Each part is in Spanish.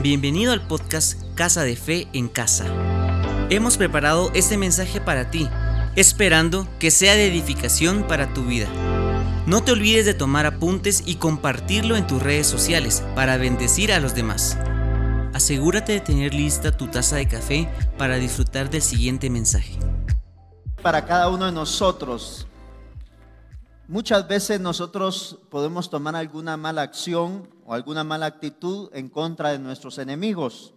Bienvenido al podcast Casa de Fe en Casa. Hemos preparado este mensaje para ti, esperando que sea de edificación para tu vida. No te olvides de tomar apuntes y compartirlo en tus redes sociales para bendecir a los demás. Asegúrate de tener lista tu taza de café para disfrutar del siguiente mensaje. Para cada uno de nosotros, Muchas veces nosotros podemos tomar alguna mala acción o alguna mala actitud en contra de nuestros enemigos.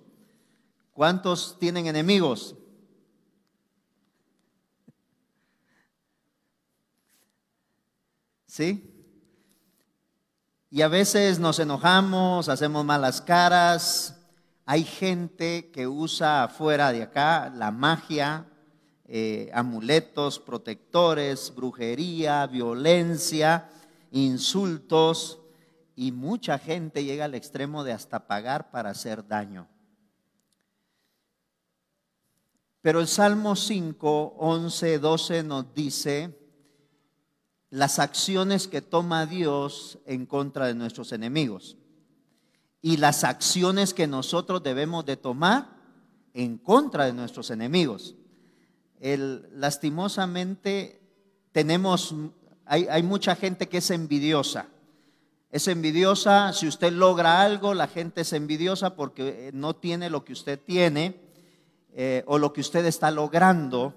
¿Cuántos tienen enemigos? ¿Sí? Y a veces nos enojamos, hacemos malas caras. Hay gente que usa fuera de acá la magia, eh, amuletos, protectores, brujería, violencia, insultos, y mucha gente llega al extremo de hasta pagar para hacer daño. Pero el Salmo 5, 11, 12 nos dice las acciones que toma Dios en contra de nuestros enemigos y las acciones que nosotros debemos de tomar en contra de nuestros enemigos lastimosamente tenemos, hay, hay mucha gente que es envidiosa. Es envidiosa, si usted logra algo, la gente es envidiosa porque eh, no tiene lo que usted tiene eh, o lo que usted está logrando.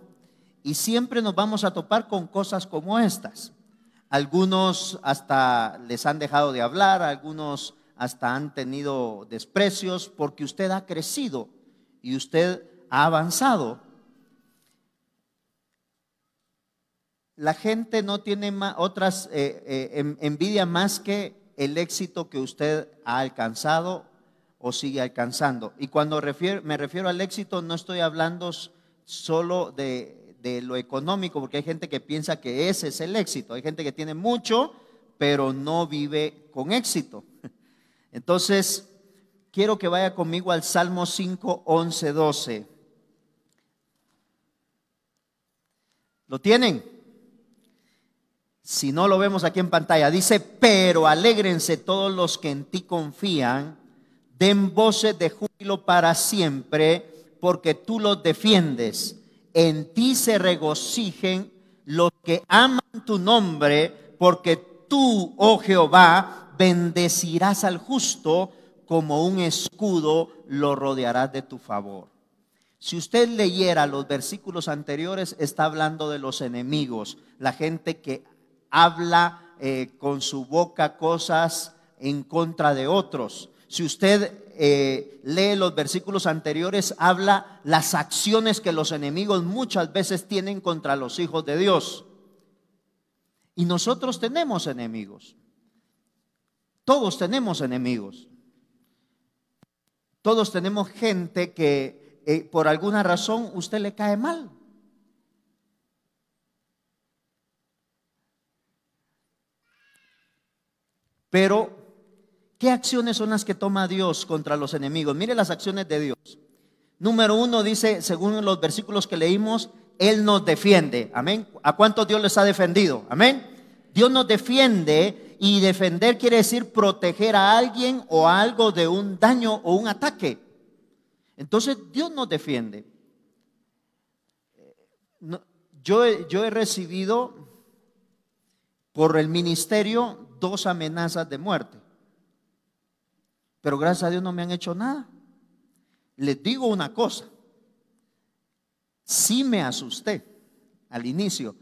Y siempre nos vamos a topar con cosas como estas. Algunos hasta les han dejado de hablar, algunos hasta han tenido desprecios porque usted ha crecido y usted ha avanzado. La gente no tiene otras eh, eh, envidia más que el éxito que usted ha alcanzado o sigue alcanzando. Y cuando me refiero al éxito, no estoy hablando solo de, de, lo económico, porque hay gente que piensa que ese es el éxito. Hay gente que tiene mucho, pero no vive con éxito. Entonces, quiero que vaya conmigo al Salmo 5, 11, 12. ¿Lo tienen? Si no lo vemos aquí en pantalla, dice, pero alégrense todos los que en ti confían, den voces de júbilo para siempre, porque tú los defiendes. En ti se regocijen los que aman tu nombre, porque tú, oh Jehová, bendecirás al justo, como un escudo lo rodearás de tu favor. Si usted leyera los versículos anteriores, está hablando de los enemigos, la gente que habla eh, con su boca cosas en contra de otros. Si usted eh, lee los versículos anteriores, habla las acciones que los enemigos muchas veces tienen contra los hijos de Dios. Y nosotros tenemos enemigos. Todos tenemos enemigos. Todos tenemos gente que eh, por alguna razón usted le cae mal. Pero, ¿qué acciones son las que toma Dios contra los enemigos? Mire las acciones de Dios. Número uno dice, según los versículos que leímos, Él nos defiende. Amén. ¿A cuántos Dios les ha defendido? Amén. Dios nos defiende y defender quiere decir proteger a alguien o a algo de un daño o un ataque. Entonces Dios nos defiende. Yo, yo he recibido por el ministerio dos amenazas de muerte. Pero gracias a Dios no me han hecho nada. Les digo una cosa. Sí me asusté al inicio.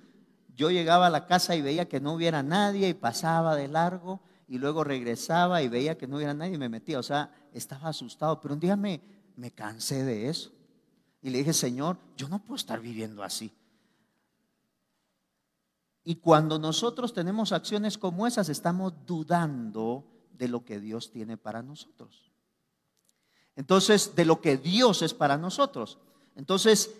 Yo llegaba a la casa y veía que no hubiera nadie y pasaba de largo y luego regresaba y veía que no hubiera nadie y me metía. O sea, estaba asustado. Pero un día me, me cansé de eso. Y le dije, Señor, yo no puedo estar viviendo así. Y cuando nosotros tenemos acciones como esas, estamos dudando de lo que Dios tiene para nosotros. Entonces, de lo que Dios es para nosotros. Entonces,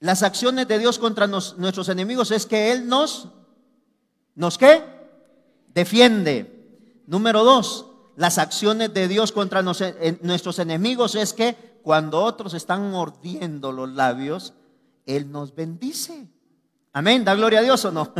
las acciones de Dios contra nuestros enemigos es que Él nos, ¿nos qué? Defiende. Número dos, las acciones de Dios contra nuestros enemigos es que cuando otros están mordiendo los labios, Él nos bendice. Amén, da gloria a Dios o no.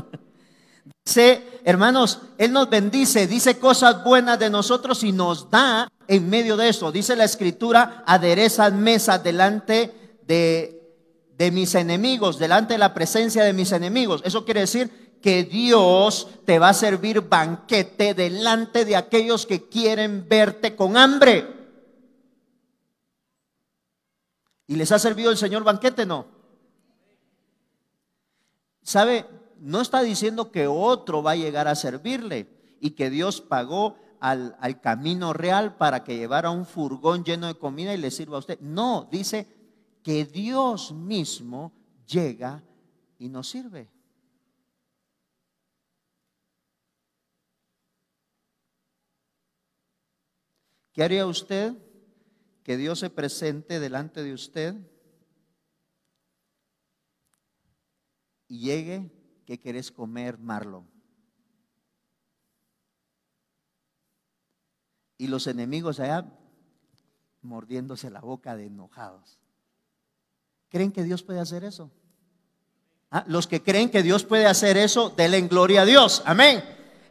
Dice, hermanos, Él nos bendice, dice cosas buenas de nosotros y nos da en medio de eso. Dice la escritura, aderezas mesas delante de, de mis enemigos, delante de la presencia de mis enemigos. Eso quiere decir que Dios te va a servir banquete delante de aquellos que quieren verte con hambre. ¿Y les ha servido el Señor banquete? No. ¿Sabe? No está diciendo que otro va a llegar a servirle y que Dios pagó al, al, camino real para que llevara un furgón lleno de comida y le sirva a usted. No, dice que Dios mismo llega y nos sirve. ¿Qué haría usted que Dios se presente delante de usted y llegue que querés comer marlon? Y los enemigos allá mordiéndose la boca de enojados. ¿Creen que Dios puede hacer eso? Ah, los que creen que Dios puede hacer eso, denle gloria a Dios. Amén.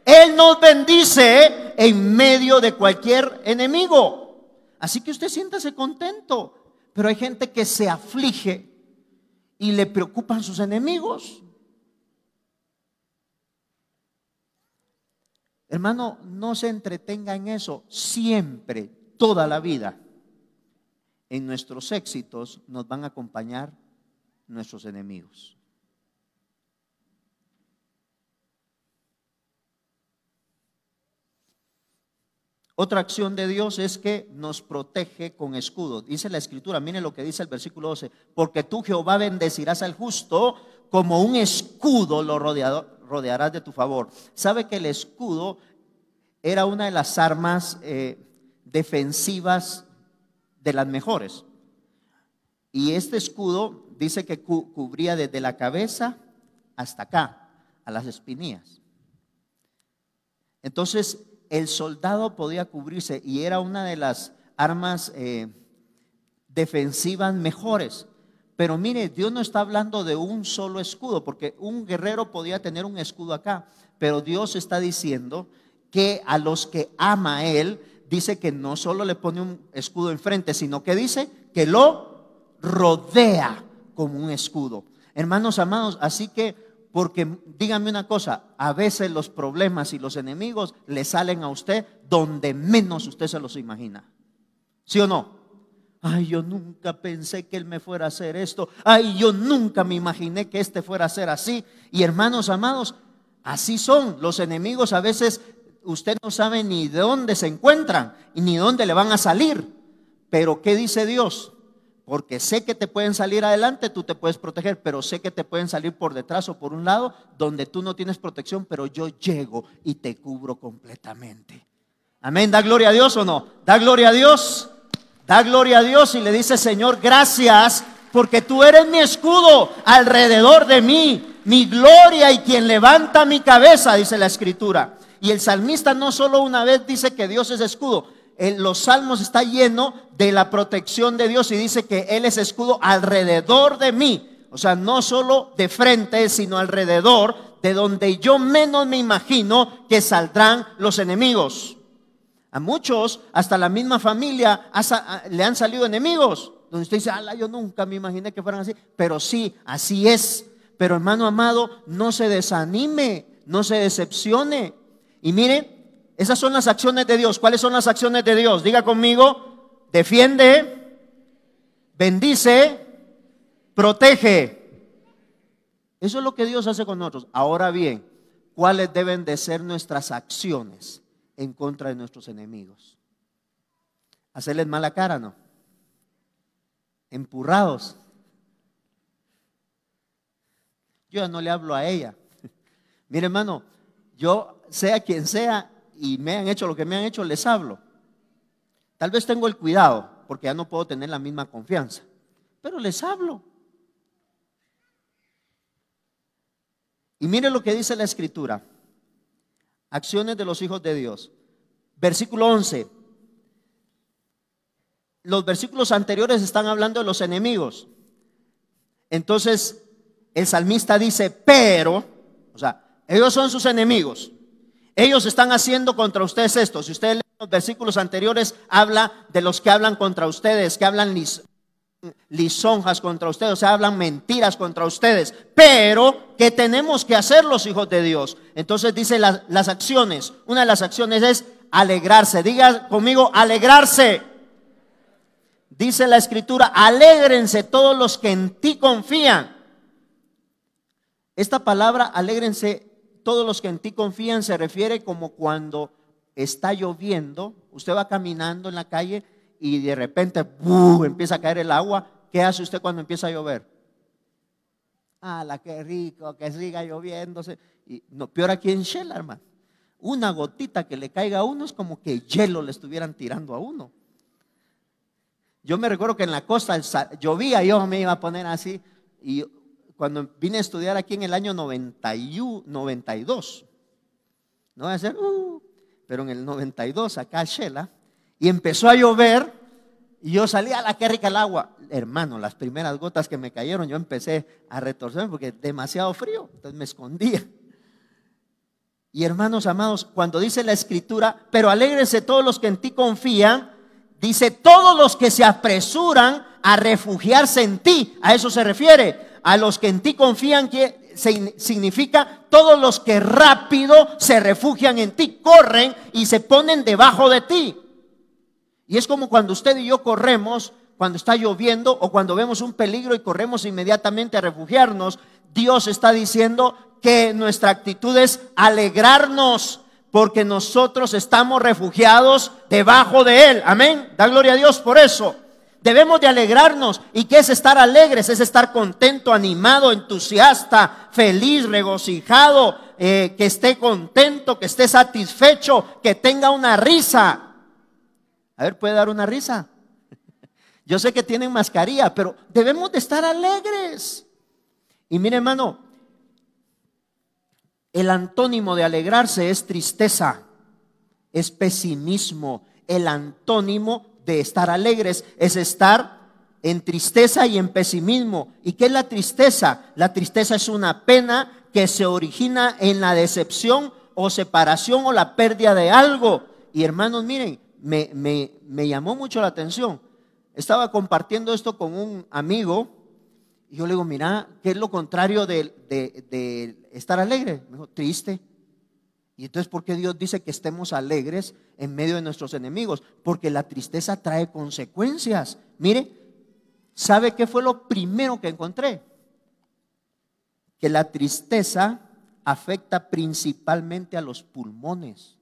Él nos bendice en medio de cualquier enemigo. Así que usted siéntase contento. Pero hay gente que se aflige y le preocupan sus enemigos. Hermano, no se entretenga en eso. Siempre, toda la vida, en nuestros éxitos nos van a acompañar nuestros enemigos. Otra acción de Dios es que nos protege con escudo. Dice la escritura, mire lo que dice el versículo 12, porque tú Jehová bendecirás al justo como un escudo lo rodearás de tu favor. ¿Sabe que el escudo era una de las armas eh, defensivas de las mejores? Y este escudo dice que cubría desde la cabeza hasta acá, a las espinillas. Entonces, el soldado podía cubrirse y era una de las armas eh, defensivas mejores. Pero mire, Dios no está hablando de un solo escudo, porque un guerrero podía tener un escudo acá, pero Dios está diciendo que a los que ama a Él, dice que no solo le pone un escudo enfrente, sino que dice que lo rodea como un escudo. Hermanos amados, así que porque dígame una cosa, a veces los problemas y los enemigos le salen a usted donde menos usted se los imagina. ¿Sí o no? Ay, yo nunca pensé que él me fuera a hacer esto. Ay, yo nunca me imaginé que este fuera a ser así. Y hermanos amados, así son. Los enemigos a veces usted no sabe ni de dónde se encuentran y ni dónde le van a salir. Pero ¿qué dice Dios? Porque sé que te pueden salir adelante, tú te puedes proteger, pero sé que te pueden salir por detrás o por un lado donde tú no tienes protección, pero yo llego y te cubro completamente. Amén, da gloria a Dios o no? Da gloria a Dios, da gloria a Dios y le dice, Señor, gracias porque tú eres mi escudo alrededor de mí, mi gloria y quien levanta mi cabeza, dice la escritura. Y el salmista no solo una vez dice que Dios es escudo, los salmos está lleno de la protección de Dios y dice que Él es escudo alrededor de mí. O sea, no solo de frente, sino alrededor de donde yo menos me imagino que saldrán los enemigos. A muchos, hasta la misma familia, le han salido enemigos. Donde usted dice, ala, yo nunca me imaginé que fueran así. Pero sí, así es. Pero hermano amado, no se desanime, no se decepcione. Y mire, esas son las acciones de Dios. ¿Cuáles son las acciones de Dios? Diga conmigo, defiende, bendice, protege. Eso es lo que Dios hace con nosotros. Ahora bien, ¿cuáles deben de ser nuestras acciones en contra de nuestros enemigos? Hacerles mala cara, ¿no? Empurrados. Yo ya no le hablo a ella. Mire, hermano, yo sea quien sea, y me han hecho lo que me han hecho, les hablo. Tal vez tengo el cuidado, porque ya no puedo tener la misma confianza, pero les hablo. Y mire lo que dice la escritura. Acciones de los hijos de Dios. Versículo 11. Los versículos anteriores están hablando de los enemigos. Entonces, el salmista dice, pero, o sea, ellos son sus enemigos. Ellos están haciendo contra ustedes esto. Si usted lee los versículos anteriores habla de los que hablan contra ustedes, que hablan lisonjas contra ustedes, o sea, hablan mentiras contra ustedes. Pero, ¿qué tenemos que hacer los hijos de Dios? Entonces dice las acciones. Una de las acciones es alegrarse. Diga conmigo, alegrarse. Dice la escritura, alégrense todos los que en ti confían. Esta palabra, alégrense todos los que en ti confían, se refiere como cuando está lloviendo, usted va caminando en la calle y de repente empieza a caer el agua. ¿Qué hace usted cuando empieza a llover? Ah, la que rico, que siga lloviéndose. Y no, peor aquí en Shell, hermano. Una gotita que le caiga a uno es como que hielo le estuvieran tirando a uno. Yo me recuerdo que en la costa llovía, yo me iba a poner así. Y cuando vine a estudiar aquí en el año 91, 92, no voy a ser, uh, pero en el 92 acá Shela, y empezó a llover y yo salí a la que rica el agua. Hermano, las primeras gotas que me cayeron, yo empecé a retorcerme porque demasiado frío, entonces me escondía. Y hermanos amados, cuando dice la escritura, pero alégrense todos los que en ti confían, dice todos los que se apresuran a refugiarse en ti. A eso se refiere. A los que en ti confían, que significa todos los que rápido se refugian en ti, corren y se ponen debajo de ti. Y es como cuando usted y yo corremos, cuando está lloviendo o cuando vemos un peligro y corremos inmediatamente a refugiarnos, Dios está diciendo que nuestra actitud es alegrarnos porque nosotros estamos refugiados debajo de Él. Amén. Da gloria a Dios por eso. Debemos de alegrarnos. ¿Y qué es estar alegres? Es estar contento, animado, entusiasta, feliz, regocijado, eh, que esté contento, que esté satisfecho, que tenga una risa. A ver, ¿puede dar una risa? Yo sé que tienen mascarilla, pero debemos de estar alegres. Y mire, hermano, el antónimo de alegrarse es tristeza, es pesimismo. El antónimo de estar alegres es estar en tristeza y en pesimismo. ¿Y qué es la tristeza? La tristeza es una pena que se origina en la decepción o separación o la pérdida de algo. Y hermanos, miren, me, me, llamó mucho la atención. Estaba compartiendo esto con un amigo y yo le digo, mira, ¿qué es lo contrario de, de, estar alegre? Me dijo, triste. Y entonces, ¿por qué Dios dice que estemos alegres en medio de nuestros enemigos? Porque la tristeza trae consecuencias. Mire, ¿sabe qué fue lo primero que encontré? Que la tristeza afecta principalmente a los pulmones.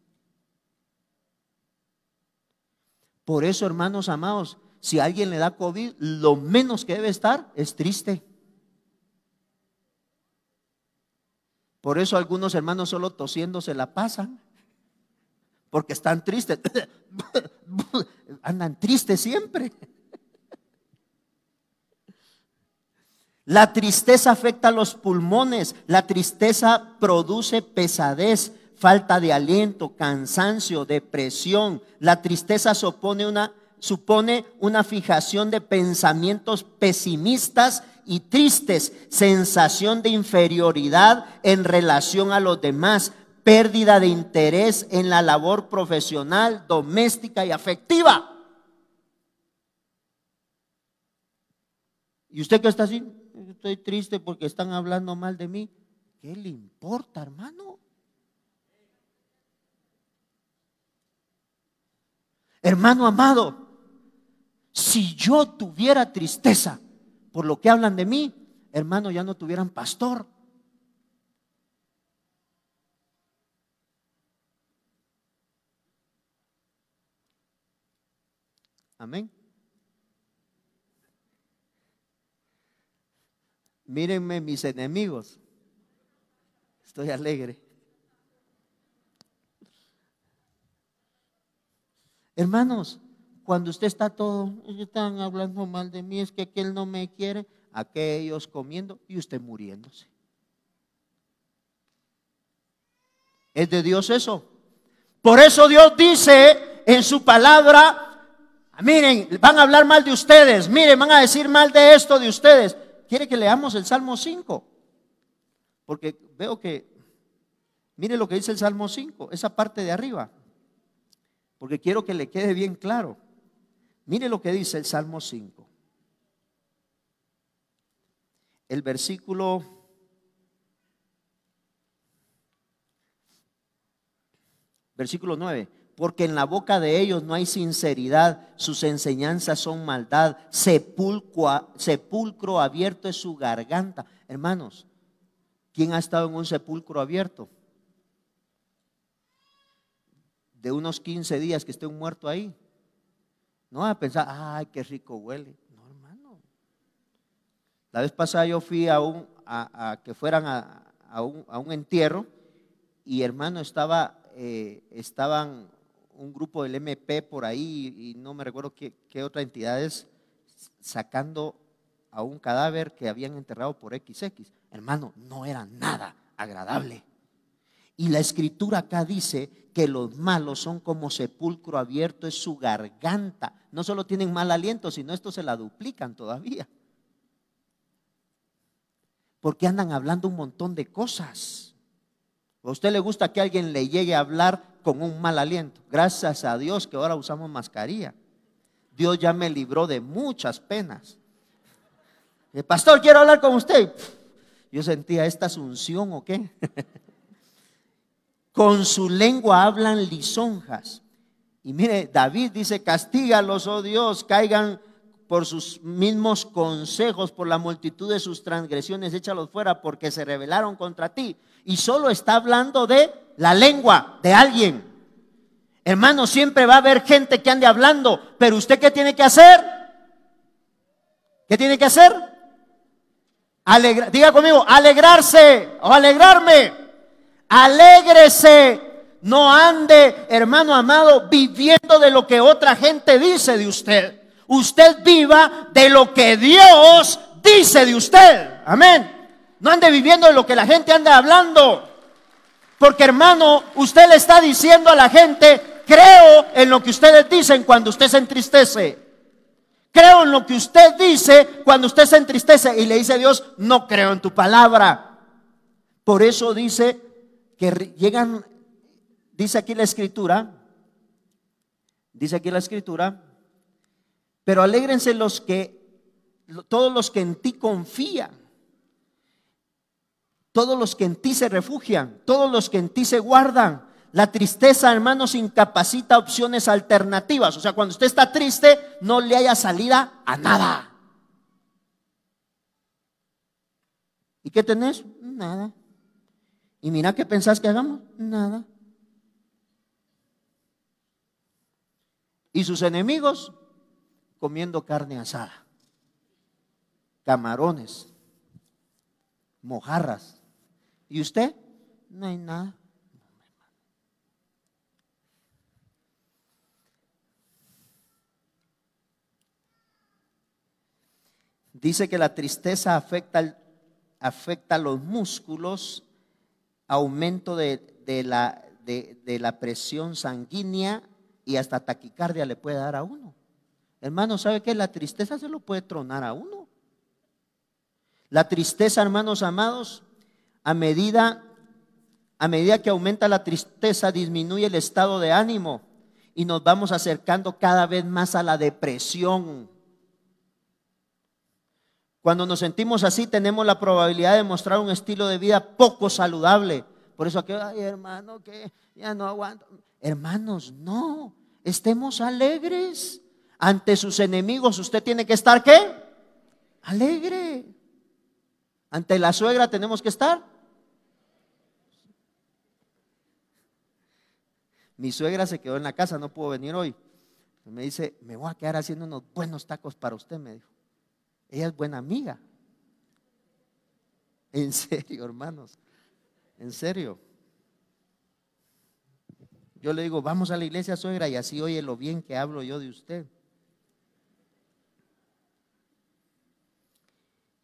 Por eso, hermanos amados, si alguien le da COVID, lo menos que debe estar es triste. Por eso algunos hermanos solo tosiendo se la pasan, porque están tristes, andan tristes siempre. La tristeza afecta a los pulmones, la tristeza produce pesadez, falta de aliento, cansancio, depresión. La tristeza supone una, supone una fijación de pensamientos pesimistas y tristes, sensación de inferioridad en relación a los demás, pérdida de interés en la labor profesional, doméstica y afectiva. ¿Y usted qué está así? Estoy triste porque están hablando mal de mí. ¿Qué le importa, hermano? Hermano amado, si yo tuviera tristeza por lo que hablan de mí, hermano, ya no tuvieran pastor. Amén. Mírenme mis enemigos. Estoy alegre. Hermanos, cuando usted está todo, están hablando mal de mí, es que aquel no me quiere, aquellos comiendo y usted muriéndose. ¿Es de Dios eso? Por eso Dios dice en su palabra, miren, van a hablar mal de ustedes, miren, van a decir mal de esto de ustedes. ¿Quiere que leamos el Salmo 5? Porque veo que, mire lo que dice el Salmo 5, esa parte de arriba. porque quiero que le quede bien claro. Mire lo que dice el Salmo 5. El versículo versículo 9 porque en la boca de ellos no hay sinceridad, sus enseñanzas son maldad, sepulcro, sepulcro abierto es su garganta. Hermanos, ¿quién ha estado en un sepulcro abierto? De unos 15 días que esté un muerto ahí. No a pensar, ay, qué rico huele. No, hermano. La vez pasada yo fui a, un, a, que fueran a, un, entierro y hermano estaba, eh, estaban un grupo del MP por ahí y no me recuerdo qué, qué otra entidad es sacando a un cadáver que habían enterrado por XX. Hermano, no era nada agradable. Y la escritura acá dice que los malos son como sepulcro abierto, es su garganta. No solo tienen mal aliento, sino esto se la duplican todavía. Porque andan hablando un montón de cosas. ¿A usted le gusta que alguien le llegue a hablar con un mal aliento. Gracias a Dios que ahora usamos mascarilla. Dios ya me libró de muchas penas. El pastor, quiero hablar con usted. Yo sentía esta asunción o qué. con su lengua hablan lisonjas. Y mire, David dice, castígalos, oh Dios, caigan por sus mismos consejos, por la multitud de sus transgresiones, échalos fuera porque se rebelaron contra ti. Y solo está hablando de la lengua de alguien. Hermano, siempre va a haber gente que ande hablando, pero usted qué tiene que hacer? ¿Qué tiene que hacer? diga conmigo, alegrarse o alegrarme. Alégrese. No ande, hermano amado, viviendo de lo que otra gente dice de usted. Usted viva de lo que Dios dice de usted. Amén. No ande viviendo de lo que la gente anda hablando. Porque hermano, usted le está diciendo a la gente, creo en lo que ustedes dicen cuando usted se entristece. Creo en lo que usted dice cuando usted se entristece. Y le dice a Dios, no creo en tu palabra. Por eso dice que llegan, dice aquí la escritura, dice aquí la escritura, pero alégrense los que, todos los que en ti confían todos los que en ti se refugian, todos los que en ti se guardan. La tristeza, hermanos, incapacita opciones alternativas. O sea, cuando usted está triste, no le haya salida a nada. ¿Y qué tenés? Nada. ¿Y mira qué pensás que hagamos? Nada. Y sus enemigos comiendo carne asada, camarones, mojarras, ¿Y usted? No hay nada. Dice que la tristeza afecta, afecta los músculos, aumento de, la, de, la presión sanguínea y hasta taquicardia le puede dar a uno. Hermano, ¿sabe qué? La tristeza se lo puede tronar a uno. La tristeza, hermanos amados, a medida, a medida que aumenta la tristeza, disminuye el estado de ánimo y nos vamos acercando cada vez más a la depresión. Cuando nos sentimos así, tenemos la probabilidad de mostrar un estilo de vida poco saludable. Por eso aquí, ay hermano, que ya no aguanto. Hermanos, no, estemos alegres. Ante sus enemigos usted tiene que estar qué? Alegre. Ante la suegra tenemos que estar Mi suegra se quedó en la casa, no pudo venir hoy. Me dice, me voy a quedar haciendo unos buenos tacos para usted, me dijo. Ella es buena amiga. En serio, hermanos. En serio. Yo le digo, vamos a la iglesia, suegra, y así oye lo bien que hablo yo de usted.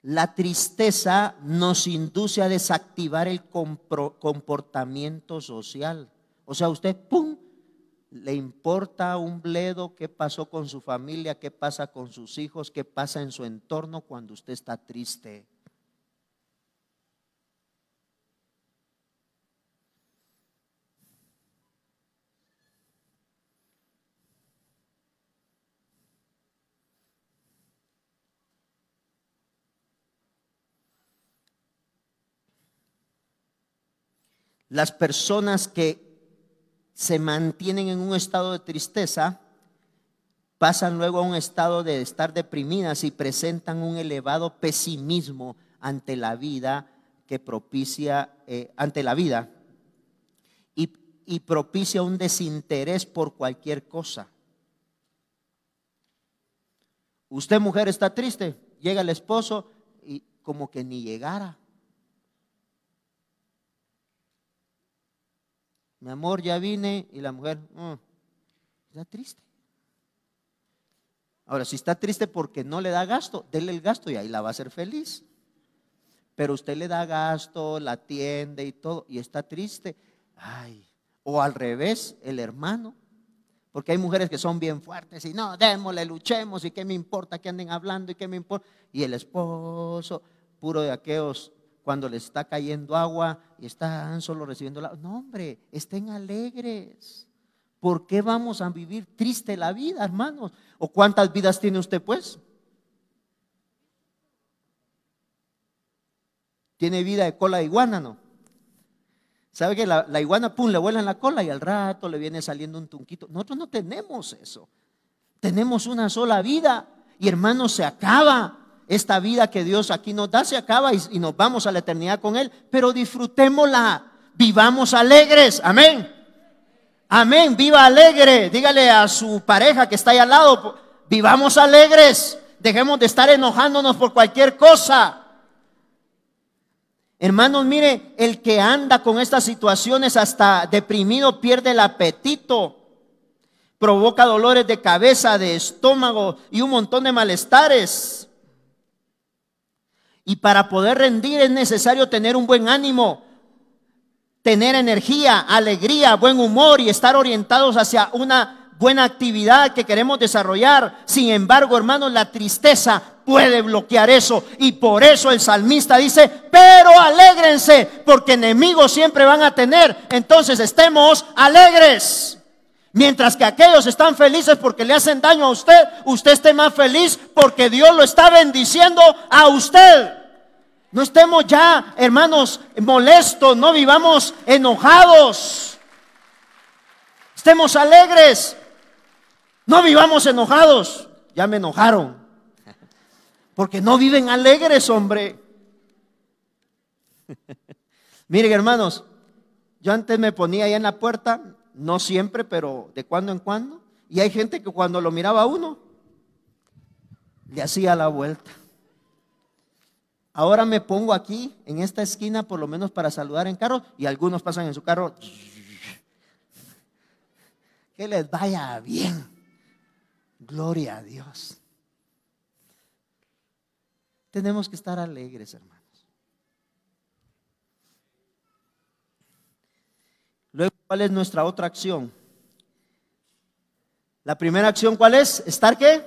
La tristeza nos induce a desactivar el comportamiento social. O sea, usted, ¡pum! le importa un bledo qué pasó con su familia, qué pasa con sus hijos, qué pasa en su entorno cuando usted está triste. Las personas que se mantienen en un estado de tristeza pasan luego a un estado de estar deprimidas y presentan un elevado pesimismo ante la vida que propicia, eh, ante la vida y, y propicia un desinterés por cualquier cosa. Usted mujer está triste, llega el esposo y como que ni llegara. Mi amor, ya vine y la mujer mm, está triste. Ahora, si está triste porque no le da gasto, dele el gasto y ahí la va a hacer feliz. Pero usted le da gasto, la atiende y todo, y está triste. Ay, o al revés, el hermano porque hay mujeres que son bien fuertes y no, démosle, luchemos y qué me importa que anden hablando y qué me importa. Y el esposo, puro de aquellos, cuando le está cayendo agua y están solo recibiendo la... No, hombre, estén alegres. ¿Por qué vamos a vivir triste la vida, hermanos? ¿O cuántas vidas tiene usted, pues? ¿Tiene vida de cola de iguana, no? ¿Sabe que la, iguana, pum, le vuela en la cola y al rato le viene saliendo un tunquito? Nosotros no tenemos eso. Tenemos una sola vida y hermanos, se acaba. Esta vida que Dios aquí nos da se acaba y, nos vamos a la eternidad con Él. Pero disfrutémosla, vivamos alegres. Amén. Amén, viva alegre. Dígale a su pareja que está ahí al lado, vivamos alegres. Dejemos de estar enojándonos por cualquier cosa. Hermanos, mire, el que anda con estas situaciones hasta deprimido pierde el apetito, provoca dolores de cabeza, de estómago y un montón de malestares. Y para poder rendir es necesario tener un buen ánimo, tener energía, alegría, buen humor y estar orientados hacia una buena actividad que queremos desarrollar. Sin embargo, hermanos, la tristeza puede bloquear eso. Y por eso el salmista dice, pero alégrense, porque enemigos siempre van a tener. Entonces estemos alegres. Mientras que aquellos están felices porque le hacen daño a usted, usted esté más feliz porque Dios lo está bendiciendo a usted. No estemos ya, hermanos, molestos, no vivamos enojados. Estemos alegres. No vivamos enojados. Ya me enojaron. Porque no viven alegres, hombre. Miren, hermanos, yo antes me ponía ahí en la puerta, no siempre, pero de cuando en cuando. Y hay gente que cuando lo miraba a uno, le hacía la vuelta. Ahora me pongo aquí, en esta esquina, por lo menos para saludar en carro, y algunos pasan en su carro. Que les vaya bien. Gloria a Dios. Tenemos que estar alegres, hermanos. Luego, ¿cuál es nuestra otra acción? La primera acción, ¿cuál es? ¿Estar qué?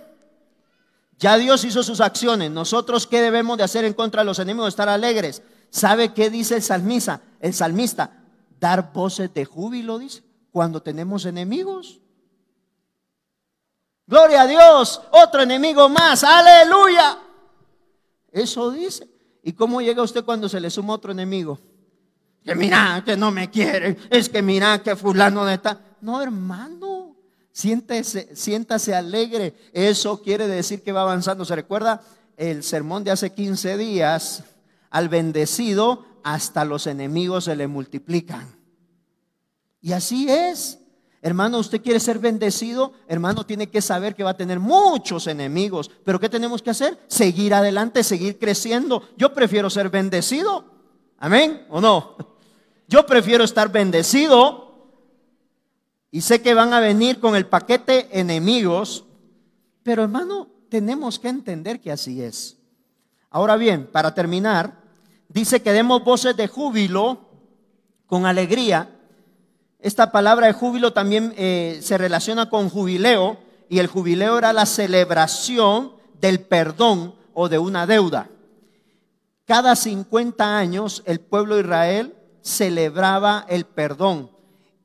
Ya Dios hizo sus acciones. Nosotros, ¿qué debemos de hacer en contra de los enemigos? Estar alegres. ¿Sabe qué dice el salmista? El salmista, dar voces de júbilo, dice, cuando tenemos enemigos. Gloria a Dios, otro enemigo más, aleluya. Eso dice. ¿Y cómo llega usted cuando se le suma otro enemigo? Que mira, que no me quiere. Es que mira, que fulano de está. No, hermano. Siéntese, siéntase alegre. Eso quiere decir que va avanzando. ¿Se recuerda el sermón de hace 15 días? Al bendecido hasta los enemigos se le multiplican. Y así es. Hermano, usted quiere ser bendecido, hermano, tiene que saber que va a tener muchos enemigos. Pero ¿qué tenemos que hacer? Seguir adelante, seguir creciendo. Yo prefiero ser bendecido. Amén, ¿o no? Yo prefiero estar bendecido y sé que van a venir con el paquete enemigos. Pero hermano, tenemos que entender que así es. Ahora bien, para terminar, dice que demos voces de júbilo con alegría esta palabra de júbilo también eh, se relaciona con jubileo y el jubileo era la celebración del perdón o de una deuda. Cada 50 años el pueblo de Israel celebraba el perdón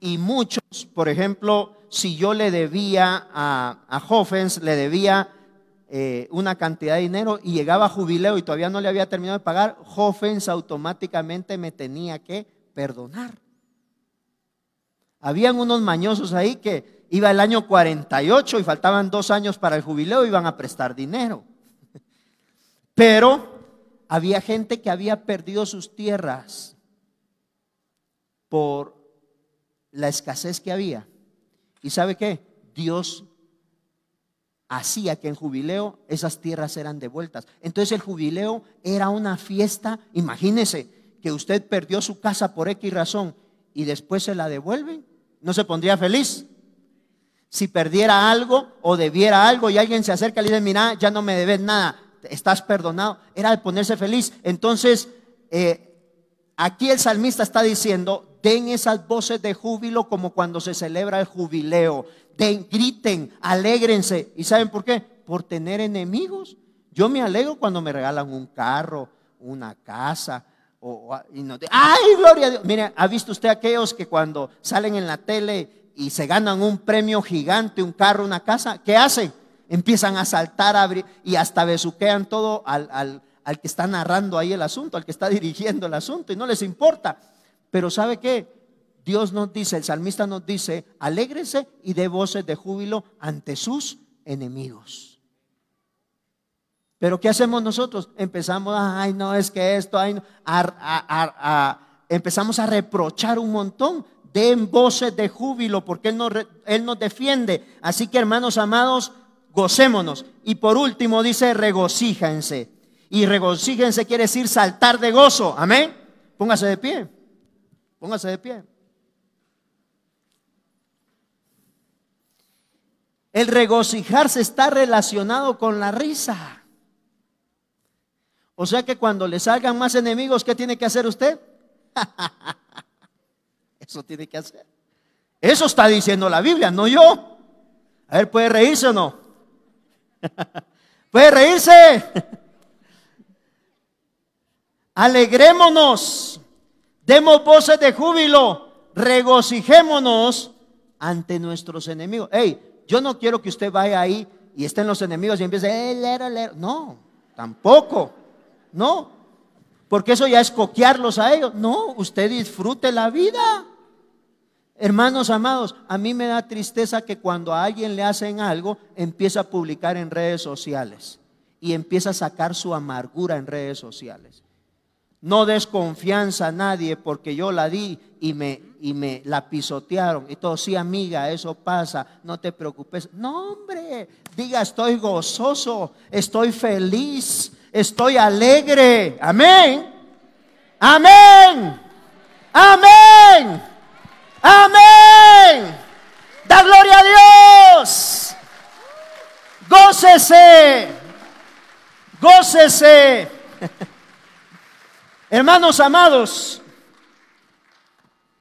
y muchos, por ejemplo, si yo le debía a, a le debía eh, una cantidad de dinero y llegaba a jubileo y todavía no le había terminado de pagar, Hoffens automáticamente me tenía que perdonar. Habían unos mañosos ahí que iba el año 48 y faltaban dos años para el jubileo, iban a prestar dinero. Pero había gente que había perdido sus tierras por la escasez que había. ¿Y sabe qué? Dios hacía que en jubileo esas tierras eran devueltas. Entonces el jubileo era una fiesta, imagínese que usted perdió su casa por X razón y después se la devuelven, ¿no se pondría feliz? Si perdiera algo o debiera algo y alguien se acerca y le dice, mira, ya no me debes nada, estás perdonado, era de ponerse feliz. Entonces, eh, aquí el salmista está diciendo, den esas voces de júbilo como cuando se celebra el jubileo griten, alégrense. ¿Y saben por qué? Por tener enemigos. Yo me alegro cuando me regalan un carro, una casa. O, ¡Ay, gloria a Dios! Mire, ¿ha visto usted aquellos que cuando salen en la tele y se ganan un premio gigante, un carro, una casa? ¿Qué hacen? Empiezan a saltar a abrir, y hasta besuquean todo al, al, al que está narrando ahí el asunto, al que está dirigiendo el asunto, y no les importa. Pero ¿sabe qué? Dios nos dice, el salmista nos dice, alégrese y dé voces de júbilo ante sus enemigos. Pero ¿qué hacemos nosotros? Empezamos, ay, no, es que esto, ay, empezamos a reprochar un montón. Den voces de júbilo porque él nos, él nos defiende. Así que hermanos amados, gocémonos. Y por último dice, regocíjense. Y regocíjense quiere decir saltar de gozo. Amén. Póngase de pie. Póngase de pie. El regocijarse está relacionado con la risa. O sea que cuando le salgan más enemigos, ¿qué tiene que hacer usted? Eso tiene que hacer. Eso está diciendo la Biblia, no yo. A ver, ¿puede reírse o no? ¿Puede reírse? Alegrémonos, demos voces de júbilo, regocijémonos ante nuestros enemigos. Hey, yo no quiero que usted vaya ahí y estén los enemigos y empiece, eh, leer, leer. No, tampoco. No, porque eso ya es coquearlos a ellos. No, usted disfrute la vida. Hermanos amados, a mí me da tristeza que cuando a alguien le hacen algo, empieza a publicar en redes sociales y empieza a sacar su amargura en redes sociales. No desconfianza a nadie porque yo la di y me, y me la pisotearon. Y todo, sí, amiga, eso pasa, no te preocupes. No, hombre, diga, estoy gozoso, estoy feliz, estoy alegre. Amén. Amén. Amén. Amén. Da gloria a Dios. Gócese. Gócese. Hermanos amados,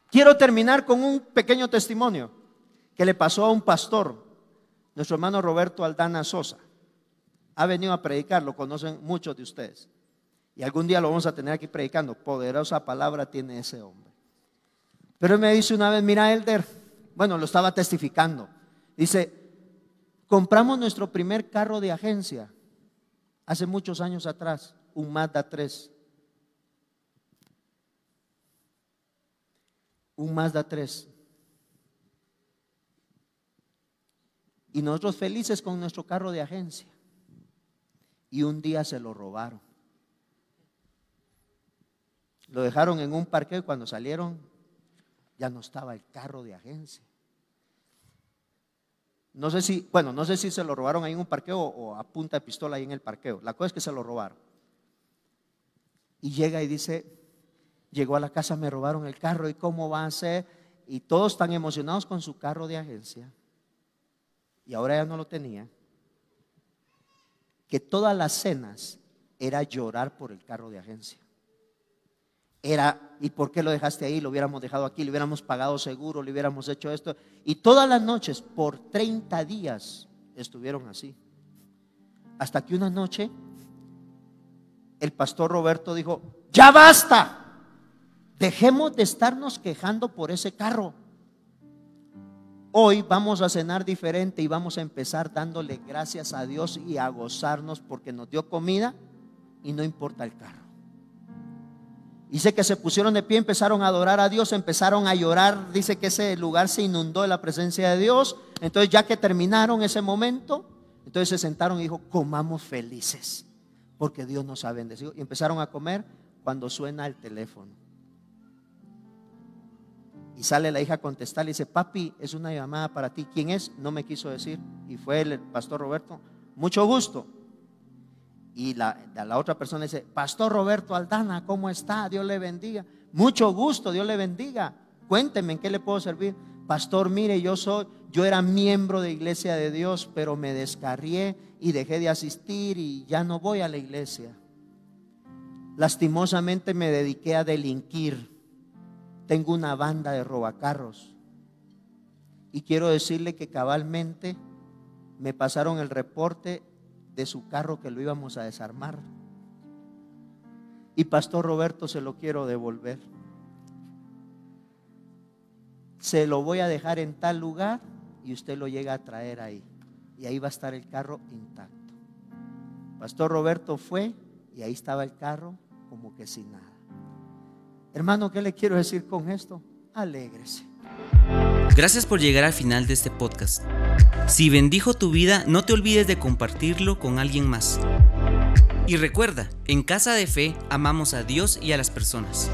quiero terminar con un pequeño testimonio que le pasó a un pastor, nuestro hermano Roberto Aldana Sosa. Ha venido a predicar, lo conocen muchos de ustedes. Y algún día lo vamos a tener aquí predicando. Poderosa palabra tiene ese hombre. Pero él me dice una vez, mira Elder, bueno, lo estaba testificando. Dice, compramos nuestro primer carro de agencia hace muchos años atrás, un Mazda 3. Un Mazda 3. Y nosotros felices con nuestro carro de agencia. Y un día se lo robaron. Lo dejaron en un parque y cuando salieron ya no estaba el carro de agencia. No sé si, bueno, no sé si se lo robaron ahí en un parqueo o a punta de pistola ahí en el parqueo. La cosa es que se lo robaron. Y llega y dice, llegó a la casa, me robaron el carro y cómo va a ser. Y todos están emocionados con su carro de agencia. Y ahora ya no lo tenía. Que todas las cenas era llorar por el carro de agencia. Era, ¿y por qué lo dejaste ahí? Lo hubiéramos dejado aquí, le hubiéramos pagado seguro, le hubiéramos hecho esto. Y todas las noches, por 30 días, estuvieron así. Hasta que una noche, el pastor Roberto dijo, ya basta. Dejemos de estarnos quejando por ese carro. Hoy vamos a cenar diferente y vamos a empezar dándole gracias a Dios y a gozarnos porque nos dio comida y no importa el carro. Dice que se pusieron de pie, empezaron a adorar a Dios, empezaron a llorar. Dice que ese lugar se inundó de la presencia de Dios. Entonces ya que terminaron ese momento, entonces se sentaron y dijo, comamos felices, porque Dios nos ha bendecido. Y empezaron a comer cuando suena el teléfono. Y sale la hija a contestar y dice, papi, es una llamada para ti. ¿Quién es? No me quiso decir. Y fue el pastor Roberto. Mucho gusto. Y la, la otra persona dice, Pastor Roberto Aldana, ¿cómo está? Dios le bendiga. Mucho gusto, Dios le bendiga. Cuénteme en qué le puedo servir. Pastor, mire, yo soy, yo era miembro de Iglesia de Dios, pero me descarrié y dejé de asistir y ya no voy a la iglesia. Lastimosamente me dediqué a delinquir. Tengo una banda de robacarros. Y quiero decirle que cabalmente me pasaron el reporte de su carro que lo íbamos a desarmar. Y Pastor Roberto se lo quiero devolver. Se lo voy a dejar en tal lugar y usted lo llega a traer ahí. Y ahí va a estar el carro intacto. Pastor Roberto fue y ahí estaba el carro como que sin nada. Hermano, ¿qué le quiero decir con esto? Alégrese. Gracias por llegar al final de este podcast. Si bendijo tu vida, no te olvides de compartirlo con alguien más. Y recuerda, en Casa de Fe amamos a Dios y a las personas.